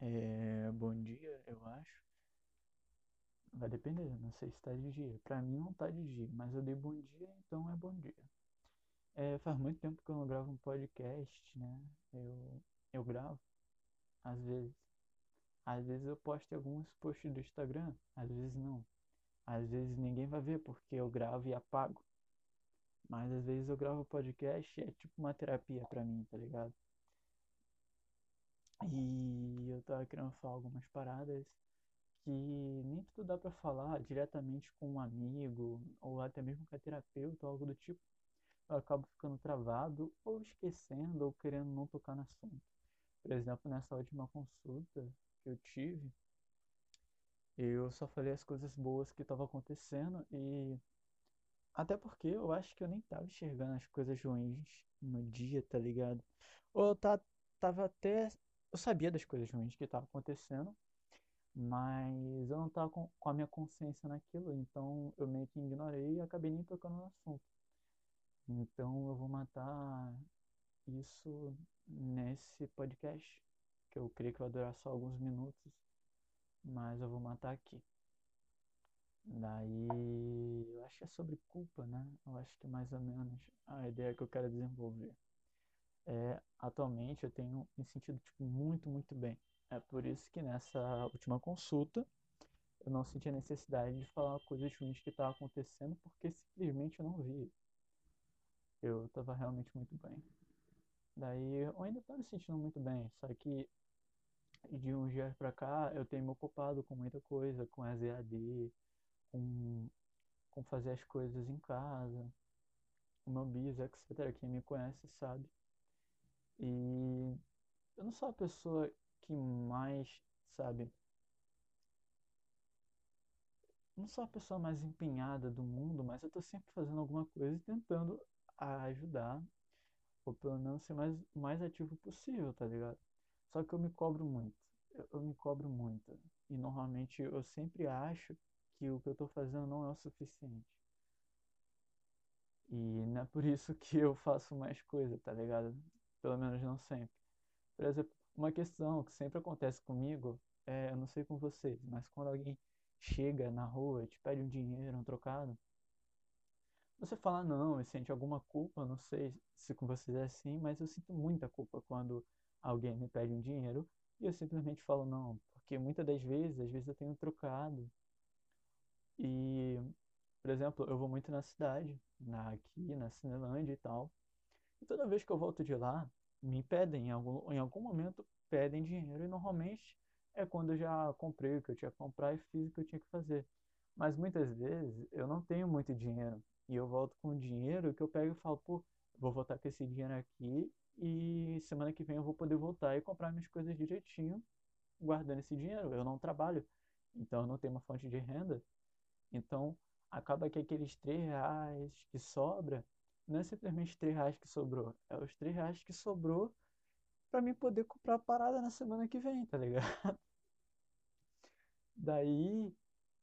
É, bom dia, eu acho. Vai depender, não sei se tá de dia. Pra mim não tá de dia, mas eu dei bom dia, então é bom dia. É, faz muito tempo que eu não gravo um podcast, né? Eu, eu gravo, às vezes. Às vezes eu posto alguns posts do Instagram, às vezes não. Às vezes ninguém vai ver porque eu gravo e apago. Mas às vezes eu gravo podcast é tipo uma terapia pra mim, tá ligado? E eu tava querendo falar algumas paradas que nem tudo dá pra falar diretamente com um amigo ou até mesmo com a terapeuta ou algo do tipo. Eu acabo ficando travado ou esquecendo ou querendo não tocar no assunto. Por exemplo, nessa última consulta que eu tive, eu só falei as coisas boas que estavam acontecendo e até porque eu acho que eu nem tava enxergando as coisas ruins no dia, tá ligado? Ou eu tava até. Eu sabia das coisas ruins que estavam acontecendo, mas eu não tava com, com a minha consciência naquilo, então eu meio que ignorei e acabei nem tocando no assunto. Então eu vou matar isso nesse podcast, que eu creio que vai durar só alguns minutos, mas eu vou matar aqui. Daí, eu acho que é sobre culpa, né? Eu acho que é mais ou menos a ideia que eu quero desenvolver. É, atualmente eu tenho me sentido tipo, muito, muito bem. É por isso que nessa última consulta eu não senti a necessidade de falar coisas ruins que estavam acontecendo, porque simplesmente eu não vi. Eu estava realmente muito bem. Daí eu ainda estou me sentindo muito bem, só que de uns dias pra cá eu tenho me ocupado com muita coisa, com EAD, com, com fazer as coisas em casa, o meu bis, etc. Quem me conhece sabe. E eu não sou a pessoa que mais, sabe, não sou a pessoa mais empenhada do mundo, mas eu tô sempre fazendo alguma coisa e tentando ajudar, ou pelo menos ser mais, mais ativo possível, tá ligado? Só que eu me cobro muito, eu, eu me cobro muito. E normalmente eu sempre acho que o que eu tô fazendo não é o suficiente. E não é por isso que eu faço mais coisa, tá ligado? Pelo menos não sempre. Por exemplo, uma questão que sempre acontece comigo, é, eu não sei com vocês, mas quando alguém chega na rua e te pede um dinheiro, um trocado, você fala não e sente alguma culpa, não sei se com vocês é assim, mas eu sinto muita culpa quando alguém me pede um dinheiro e eu simplesmente falo não, porque muitas das vezes, às vezes eu tenho trocado e, por exemplo, eu vou muito na cidade, na, aqui na Cinelândia e tal, e toda vez que eu volto de lá, me pedem, em algum, em algum momento, pedem dinheiro, e normalmente é quando eu já comprei o que eu tinha que comprar e fiz o que eu tinha que fazer. Mas muitas vezes eu não tenho muito dinheiro, e eu volto com dinheiro que eu pego e falo, pô, vou voltar com esse dinheiro aqui, e semana que vem eu vou poder voltar e comprar minhas coisas direitinho, guardando esse dinheiro. Eu não trabalho, então eu não tenho uma fonte de renda, então acaba que aqueles 3 reais que sobra, não é simplesmente 3 reais que sobrou, é os 3 reais que sobrou para mim poder comprar a parada na semana que vem, tá ligado? Daí,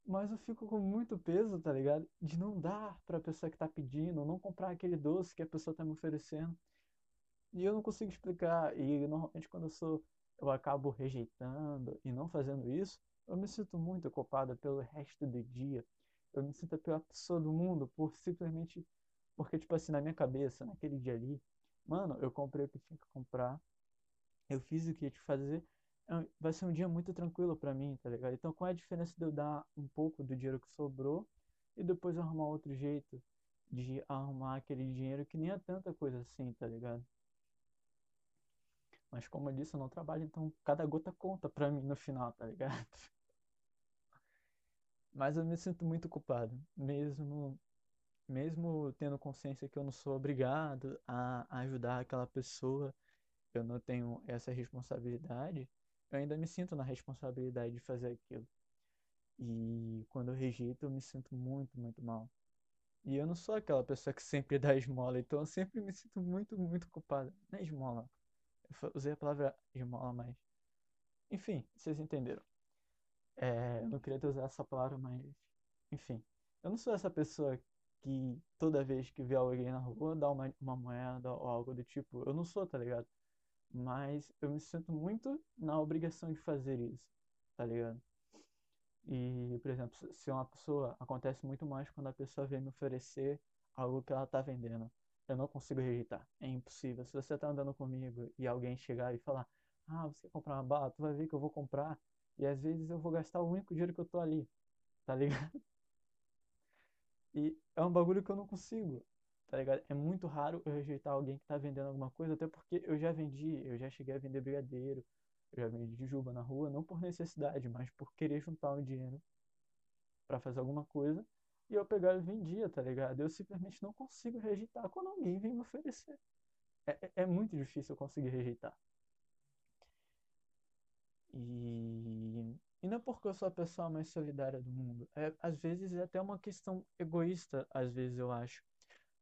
mas eu fico com muito peso, tá ligado? De não dar pra pessoa que tá pedindo, não comprar aquele doce que a pessoa tá me oferecendo. E eu não consigo explicar. E normalmente quando eu sou, eu acabo rejeitando e não fazendo isso, eu me sinto muito culpado pelo resto do dia. Eu me sinto a pior pessoa do mundo por simplesmente. Porque, tipo assim, na minha cabeça, naquele dia ali, mano, eu comprei o que tinha que comprar, eu fiz o que ia te fazer, é vai ser um dia muito tranquilo pra mim, tá ligado? Então, qual é a diferença de eu dar um pouco do dinheiro que sobrou e depois arrumar outro jeito de arrumar aquele dinheiro que nem é tanta coisa assim, tá ligado? Mas como eu disse, eu não trabalho, então cada gota conta pra mim no final, tá ligado? Mas eu me sinto muito culpado, mesmo mesmo tendo consciência que eu não sou obrigado a ajudar aquela pessoa, eu não tenho essa responsabilidade, eu ainda me sinto na responsabilidade de fazer aquilo. E quando eu rejeito, eu me sinto muito, muito mal. E eu não sou aquela pessoa que sempre dá esmola, então eu sempre me sinto muito, muito culpado. Não é esmola. Eu usei a palavra esmola, mas. Enfim, vocês entenderam. É, eu não queria ter usado essa palavra, mas. Enfim. Eu não sou essa pessoa que toda vez que vê alguém na rua dá uma, uma moeda ou algo do tipo. Eu não sou, tá ligado? mas eu me sinto muito na obrigação de fazer isso, tá ligado? E, por exemplo, se uma pessoa, acontece muito mais quando a pessoa vem me oferecer algo que ela tá vendendo. Eu não consigo rejeitar, é impossível. Se você tá andando comigo e alguém chegar e falar, ah, você quer comprar uma bala? Tu vai ver que eu vou comprar. E às vezes eu vou gastar o único dinheiro que eu tô ali, tá ligado? E é um bagulho que eu não consigo, tá ligado? É muito raro eu rejeitar alguém que tá vendendo alguma coisa, até porque eu já vendi, eu já cheguei a vender brigadeiro, eu já vendi jujuba na rua, não por necessidade, mas por querer juntar um dinheiro para fazer alguma coisa. E eu pegava e vendia, tá ligado? Eu simplesmente não consigo rejeitar quando alguém vem me oferecer. É, é, é muito difícil eu conseguir rejeitar. E não é porque eu sou a pessoa mais solidária do mundo. É, às vezes é até uma questão egoísta, às vezes eu acho.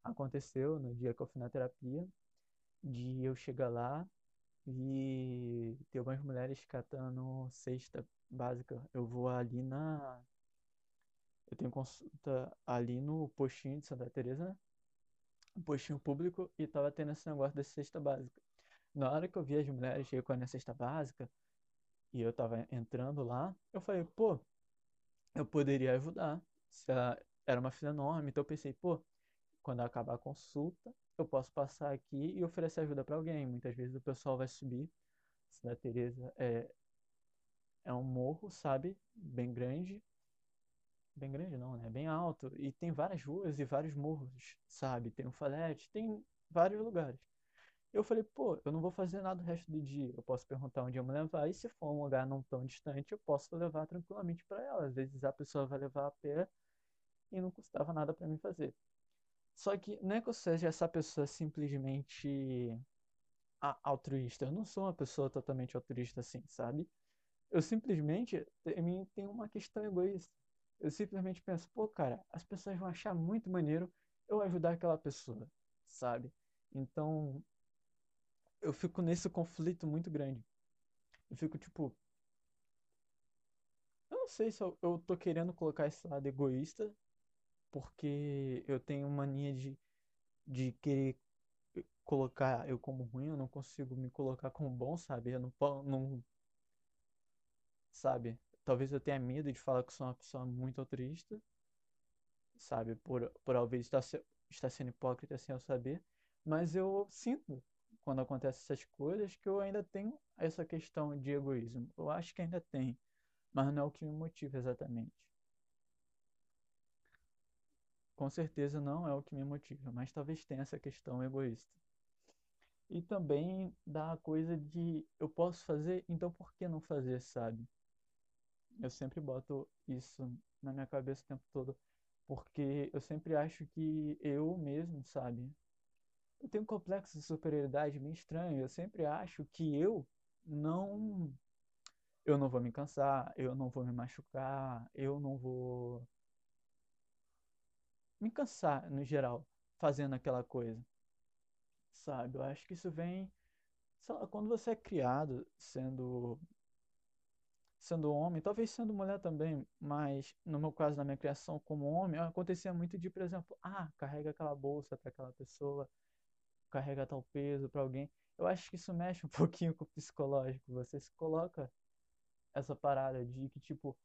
Aconteceu no dia que eu fui na terapia, de eu chegar lá e ter umas mulheres catando cesta básica. Eu vou ali na. Eu tenho consulta ali no postinho de Santa Teresa, né? Um postinho público, e tava tendo esse negócio da cesta básica. Na hora que eu vi as mulheres recolhendo a cesta básica, e eu tava entrando lá, eu falei, pô, eu poderia ajudar. Era uma fila enorme, então eu pensei, pô, quando acabar a consulta, eu posso passar aqui e oferecer ajuda para alguém. Muitas vezes o pessoal vai subir. Santa Teresa é é um morro, sabe? Bem grande. Bem grande não, né? Bem alto e tem várias ruas e vários morros, sabe? Tem um falete, tem vários lugares. Eu falei, pô, eu não vou fazer nada o resto do dia. Eu posso perguntar onde eu me levar, e se for um lugar não tão distante, eu posso levar tranquilamente para ela. Às vezes a pessoa vai levar a pé e não custava nada para mim fazer. Só que não é que eu seja essa pessoa simplesmente altruísta. Eu não sou uma pessoa totalmente altruísta assim, sabe? Eu simplesmente, mim tem uma questão egoísta. Eu simplesmente penso, pô, cara, as pessoas vão achar muito maneiro eu ajudar aquela pessoa, sabe? Então, eu fico nesse conflito muito grande. Eu fico tipo. Eu não sei se eu, eu tô querendo colocar esse lado egoísta, porque eu tenho mania de, de querer colocar eu como ruim, eu não consigo me colocar como bom, sabe? Eu não, não sabe? Talvez eu tenha medo de falar que sou uma pessoa muito altruísta, sabe? Por, por talvez estar, estar sendo hipócrita sem eu saber, mas eu sinto quando acontecem essas coisas que eu ainda tenho essa questão de egoísmo. Eu acho que ainda tem, mas não é o que me motiva exatamente. Com certeza não é o que me motiva, mas talvez tenha essa questão egoísta. E também da coisa de eu posso fazer, então por que não fazer, sabe? Eu sempre boto isso na minha cabeça o tempo todo, porque eu sempre acho que eu mesmo, sabe? Eu tenho um complexo de superioridade meio estranho. Eu sempre acho que eu não. Eu não vou me cansar, eu não vou me machucar, eu não vou me cansar no geral fazendo aquela coisa. Sabe? Eu acho que isso vem. Sei lá, quando você é criado sendo sendo homem, talvez sendo mulher também, mas no meu caso, na minha criação como homem, acontecia muito de, por exemplo, ah, carrega aquela bolsa para aquela pessoa, carregar tal peso para alguém. Eu acho que isso mexe um pouquinho com o psicológico. Você se coloca essa parada de que, tipo,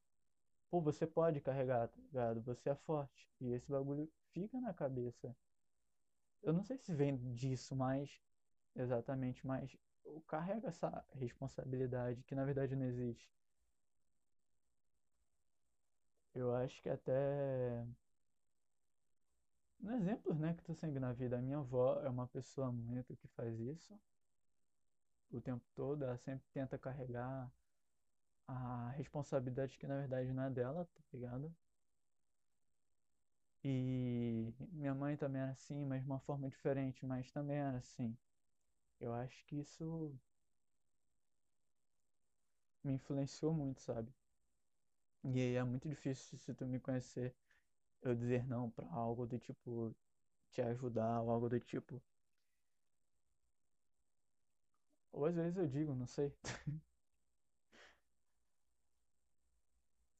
pô, você pode carregar, tá ligado? Você é forte. E esse bagulho fica na cabeça. Eu não sei se vem disso mais, exatamente, mas carrega essa responsabilidade que na verdade não existe. Eu acho que até exemplos, né, que tu sempre na vida, a minha avó é uma pessoa muito que faz isso o tempo todo, ela sempre tenta carregar a responsabilidade que na verdade não é dela, tá ligado? E minha mãe também era assim, mas de uma forma diferente, mas também era assim. Eu acho que isso me influenciou muito, sabe? E aí é muito difícil se tu me conhecer eu dizer não para algo do tipo te ajudar ou algo do tipo. Ou às vezes eu digo, não sei.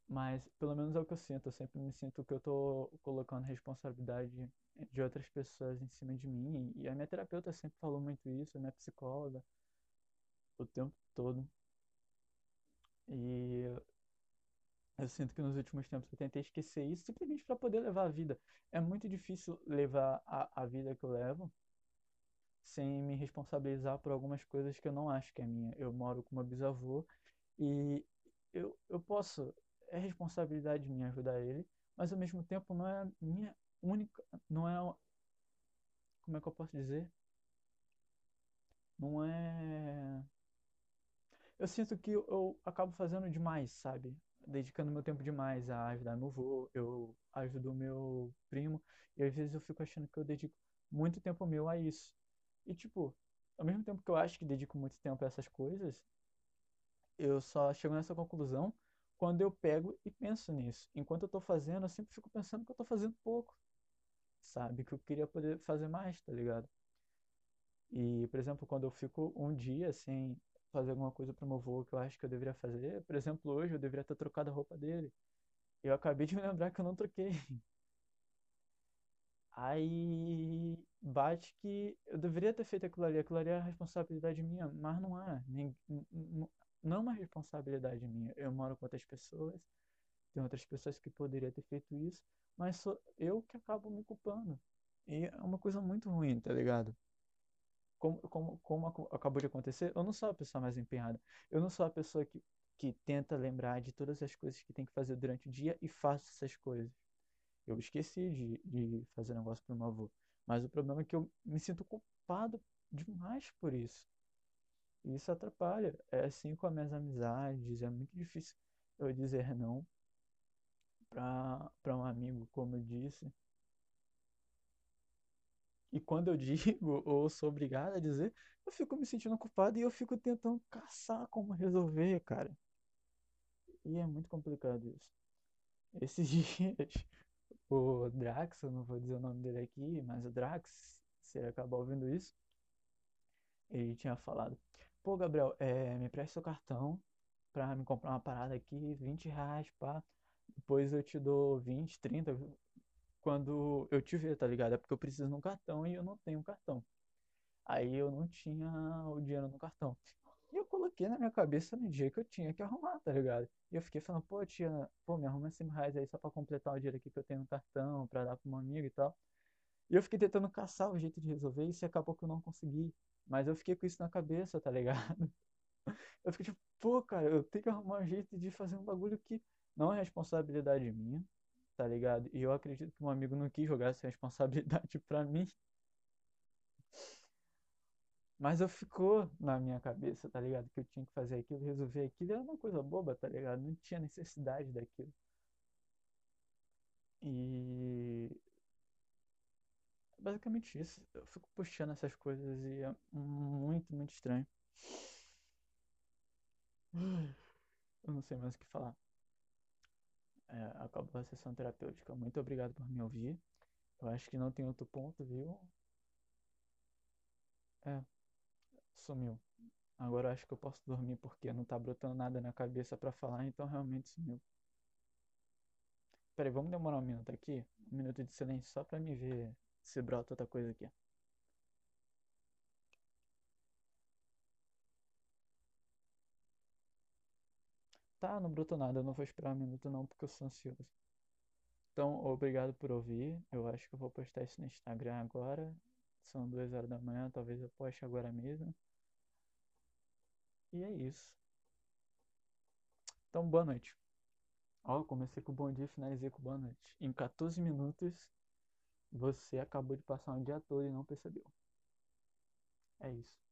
Mas pelo menos é o que eu sinto. Eu sempre me sinto que eu tô colocando responsabilidade de outras pessoas em cima de mim. E a minha terapeuta sempre falou muito isso, a minha psicóloga. o tempo todo. E eu sinto que nos últimos tempos eu tentei esquecer isso simplesmente para poder levar a vida. É muito difícil levar a, a vida que eu levo sem me responsabilizar por algumas coisas que eu não acho que é minha. Eu moro com meu bisavô e eu, eu posso, é responsabilidade minha ajudar ele, mas ao mesmo tempo não é minha única, não é, como é que eu posso dizer? Não é. Eu sinto que eu acabo fazendo demais, sabe? Dedicando meu tempo demais a ajudar meu avô, eu ajudo meu primo, e às vezes eu fico achando que eu dedico muito tempo meu a isso. E tipo, ao mesmo tempo que eu acho que dedico muito tempo a essas coisas, eu só chego nessa conclusão quando eu pego e penso nisso. Enquanto eu tô fazendo, eu sempre fico pensando que eu tô fazendo pouco, sabe? Que eu queria poder fazer mais, tá ligado? E, por exemplo, quando eu fico um dia sem fazer alguma coisa pro meu avô que eu acho que eu deveria fazer, por exemplo, hoje eu deveria ter trocado a roupa dele. Eu acabei de me lembrar que eu não troquei. Aí bate que eu deveria ter feito aquilo ali, aquilo ali é a responsabilidade minha, mas não é. Nem, não é uma responsabilidade minha. Eu moro com outras pessoas, tem outras pessoas que poderiam ter feito isso, mas sou eu que acabo me culpando. E é uma coisa muito ruim, tá ligado? Como, como, como acabou de acontecer, eu não sou a pessoa mais empenhada. Eu não sou a pessoa que, que tenta lembrar de todas as coisas que tem que fazer durante o dia e faço essas coisas. Eu esqueci de, de fazer negócio pro meu avô. Mas o problema é que eu me sinto culpado demais por isso. E isso atrapalha. É assim com as minhas amizades. É muito difícil eu dizer não para um amigo, como eu disse. E quando eu digo ou sou obrigado a dizer, eu fico me sentindo culpado e eu fico tentando caçar como resolver, cara. E é muito complicado isso. Esses dias, o Drax, eu não vou dizer o nome dele aqui, mas o Drax, se ele acabar ouvindo isso, ele tinha falado: Pô, Gabriel, é, me presta seu cartão pra me comprar uma parada aqui, 20 reais, pá. Depois eu te dou 20, 30 quando eu te ver, tá ligado? É porque eu preciso um cartão e eu não tenho cartão. Aí eu não tinha o dinheiro no cartão. E eu coloquei na minha cabeça no dia que eu tinha que arrumar, tá ligado? E eu fiquei falando, pô, tia, pô, me arruma 5 reais aí só pra completar o dinheiro aqui que eu tenho no cartão, pra dar pro meu amigo e tal. E eu fiquei tentando caçar o jeito de resolver isso e acabou que eu não consegui. Mas eu fiquei com isso na cabeça, tá ligado? Eu fiquei tipo, pô, cara, eu tenho que arrumar um jeito de fazer um bagulho que não é responsabilidade minha, tá ligado? E eu acredito que um amigo não quis jogar essa responsabilidade pra mim. Mas eu ficou na minha cabeça, tá ligado? Que eu tinha que fazer aquilo, resolver aquilo. Era uma coisa boba, tá ligado? Não tinha necessidade daquilo. E. Basicamente isso. Eu fico puxando essas coisas e é muito, muito estranho. Eu não sei mais o que falar. É, acabou a sessão terapêutica. Muito obrigado por me ouvir. Eu acho que não tem outro ponto, viu? É, sumiu. Agora eu acho que eu posso dormir porque não tá brotando nada na cabeça para falar, então realmente sumiu. Peraí, vamos demorar um minuto aqui? Um minuto de silêncio só pra me ver se brota outra coisa aqui. Tá, não brotou nada, eu não vou esperar um minuto não, porque eu sou ansioso. Então, obrigado por ouvir. Eu acho que eu vou postar isso no Instagram agora. São duas horas da manhã, talvez eu poste agora mesmo. E é isso. Então, boa noite. Ó, comecei com bom dia e finalizei com boa noite. Em 14 minutos, você acabou de passar um dia todo e não percebeu. É isso.